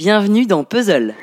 bienvenue dans Puzzle.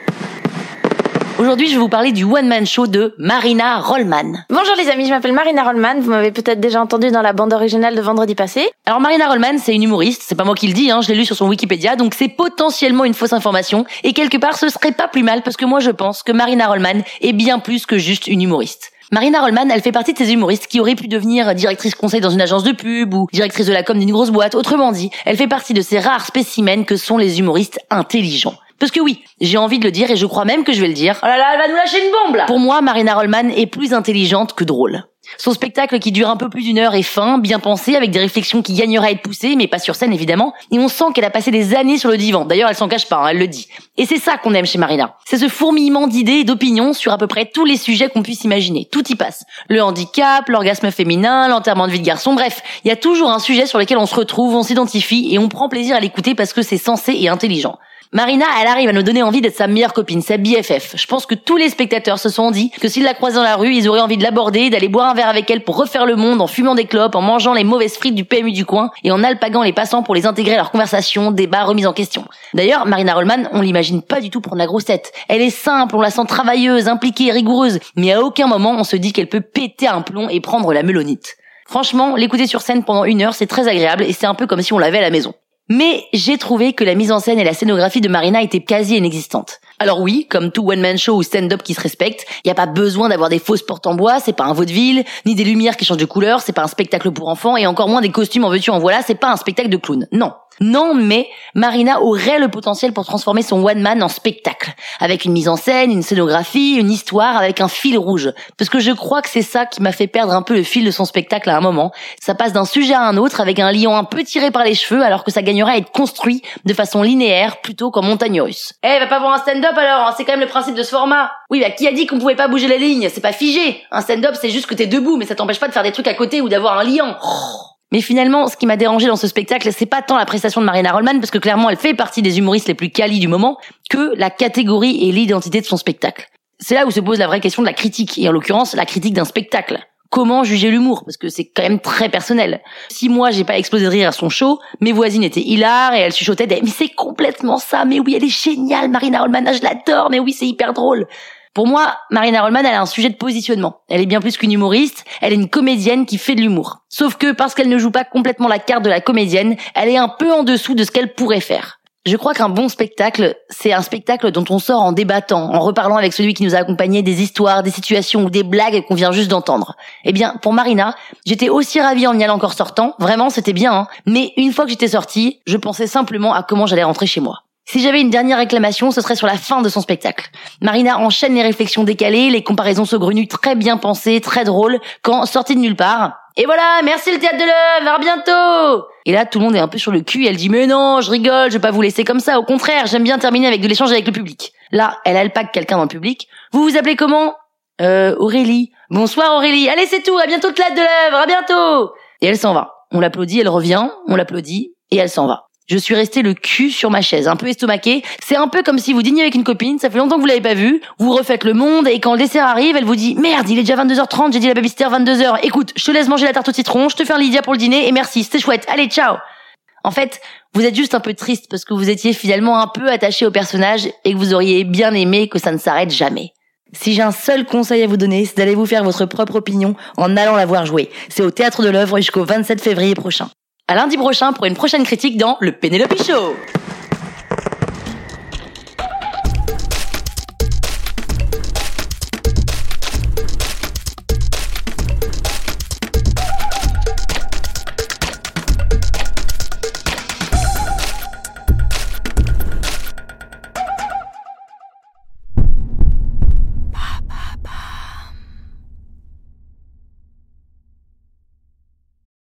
Aujourd'hui, je vais vous parler du one-man show de Marina Rollman. Bonjour les amis, je m'appelle Marina Rollman, vous m'avez peut-être déjà entendu dans la bande originale de vendredi passé. Alors Marina Rollman, c'est une humoriste, c'est pas moi qui le dis, hein, je l'ai lu sur son Wikipédia, donc c'est potentiellement une fausse information, et quelque part ce serait pas plus mal parce que moi je pense que Marina Rollman est bien plus que juste une humoriste. Marina Rollman, elle fait partie de ces humoristes qui auraient pu devenir directrice conseil dans une agence de pub ou directrice de la com d'une grosse boîte. Autrement dit, elle fait partie de ces rares spécimens que sont les humoristes intelligents. Parce que oui, j'ai envie de le dire et je crois même que je vais le dire. Oh là là, elle va nous lâcher une bombe là Pour moi, Marina Rollman est plus intelligente que drôle. Son spectacle qui dure un peu plus d'une heure est fin, bien pensé, avec des réflexions qui gagneraient à être poussées, mais pas sur scène évidemment. Et on sent qu'elle a passé des années sur le divan. D'ailleurs, elle s'en cache pas, hein, elle le dit. Et c'est ça qu'on aime chez Marina. C'est ce fourmillement d'idées et d'opinions sur à peu près tous les sujets qu'on puisse imaginer. Tout y passe. Le handicap, l'orgasme féminin, l'enterrement de vie de garçon, bref. Il y a toujours un sujet sur lequel on se retrouve, on s'identifie et on prend plaisir à l'écouter parce que c'est sensé et intelligent. Marina, elle arrive à nous donner envie d'être sa meilleure copine, sa BFF. Je pense que tous les spectateurs se sont dit que s'ils la croisaient dans la rue, ils auraient envie de l'aborder, d'aller boire un verre avec elle pour refaire le monde en fumant des clopes, en mangeant les mauvaises frites du PMU du coin et en alpaguant les passants pour les intégrer à leur conversation, débat, remise en question. D'ailleurs, Marina Rollman, on l'imagine pas du tout pour la grosse tête. Elle est simple, on la sent travailleuse, impliquée, rigoureuse, mais à aucun moment on se dit qu'elle peut péter un plomb et prendre la melonite. Franchement, l'écouter sur scène pendant une heure, c'est très agréable et c'est un peu comme si on l'avait à la maison. Mais j'ai trouvé que la mise en scène et la scénographie de Marina étaient quasi inexistantes. Alors oui, comme tout one-man show ou stand-up qui se respecte, il n'y a pas besoin d'avoir des fausses portes en bois, c'est pas un vaudeville, ni des lumières qui changent de couleur, c'est pas un spectacle pour enfants, et encore moins des costumes en veux-tu en voilà, c'est pas un spectacle de clown. Non. Non, mais Marina aurait le potentiel pour transformer son one man en spectacle, avec une mise en scène, une scénographie, une histoire, avec un fil rouge. Parce que je crois que c'est ça qui m'a fait perdre un peu le fil de son spectacle à un moment. Ça passe d'un sujet à un autre avec un lion un peu tiré par les cheveux, alors que ça gagnerait à être construit de façon linéaire plutôt qu'en montagne russe. Eh, va pas voir un stand-up alors, hein, c'est quand même le principe de ce format. Oui, bah qui a dit qu'on pouvait pas bouger les lignes? C'est pas figé. Un stand-up, c'est juste que t'es debout, mais ça t'empêche pas de faire des trucs à côté ou d'avoir un lion. Mais finalement, ce qui m'a dérangé dans ce spectacle, c'est pas tant la prestation de Marina Rollman, parce que clairement elle fait partie des humoristes les plus qualis du moment, que la catégorie et l'identité de son spectacle. C'est là où se pose la vraie question de la critique, et en l'occurrence la critique d'un spectacle. Comment juger l'humour Parce que c'est quand même très personnel. Si moi j'ai pas explosé de rire à son show, mes voisines étaient hilares et elles chuchotaient mais c'est complètement ça, mais oui elle est géniale Marina Rollman, je l'adore, mais oui c'est hyper drôle. Pour moi, Marina Rollman, elle a un sujet de positionnement. Elle est bien plus qu'une humoriste, elle est une comédienne qui fait de l'humour. Sauf que parce qu'elle ne joue pas complètement la carte de la comédienne, elle est un peu en dessous de ce qu'elle pourrait faire. Je crois qu'un bon spectacle, c'est un spectacle dont on sort en débattant, en reparlant avec celui qui nous a accompagné des histoires, des situations ou des blagues qu'on vient juste d'entendre. Eh bien, pour Marina, j'étais aussi ravie en y allant encore sortant, vraiment c'était bien, hein. mais une fois que j'étais sortie, je pensais simplement à comment j'allais rentrer chez moi. Si j'avais une dernière réclamation, ce serait sur la fin de son spectacle. Marina enchaîne les réflexions décalées, les comparaisons saugrenues très bien pensées, très drôles, quand, sortie de nulle part, et voilà, merci le théâtre de l'œuvre, à bientôt Et là, tout le monde est un peu sur le cul, elle dit, mais non, je rigole, je vais pas vous laisser comme ça, au contraire, j'aime bien terminer avec de l'échange avec le public. Là, elle alpague quelqu'un dans le public. Vous vous appelez comment? Euh, Aurélie. Bonsoir Aurélie, allez c'est tout, à bientôt le théâtre de l'œuvre, à bientôt Et elle s'en va. On l'applaudit, elle revient, on l'applaudit, et elle s'en va. Je suis restée le cul sur ma chaise, un peu estomaquée. C'est un peu comme si vous dîniez avec une copine, ça fait longtemps que vous l'avez pas vue, vous refaites le monde et quand le dessert arrive, elle vous dit "Merde, il est déjà 22h30, j'ai dit la babysitter 22h. Écoute, je te laisse manger la tarte au citron, je te fais un Lydia pour le dîner et merci, c'était chouette. Allez, ciao." En fait, vous êtes juste un peu triste parce que vous étiez finalement un peu attaché au personnage et que vous auriez bien aimé que ça ne s'arrête jamais. Si j'ai un seul conseil à vous donner, c'est d'aller vous faire votre propre opinion en allant la voir jouer. C'est au Théâtre de l'œuvre jusqu'au 27 février prochain. À lundi prochain pour une prochaine critique dans le Pénélope Show.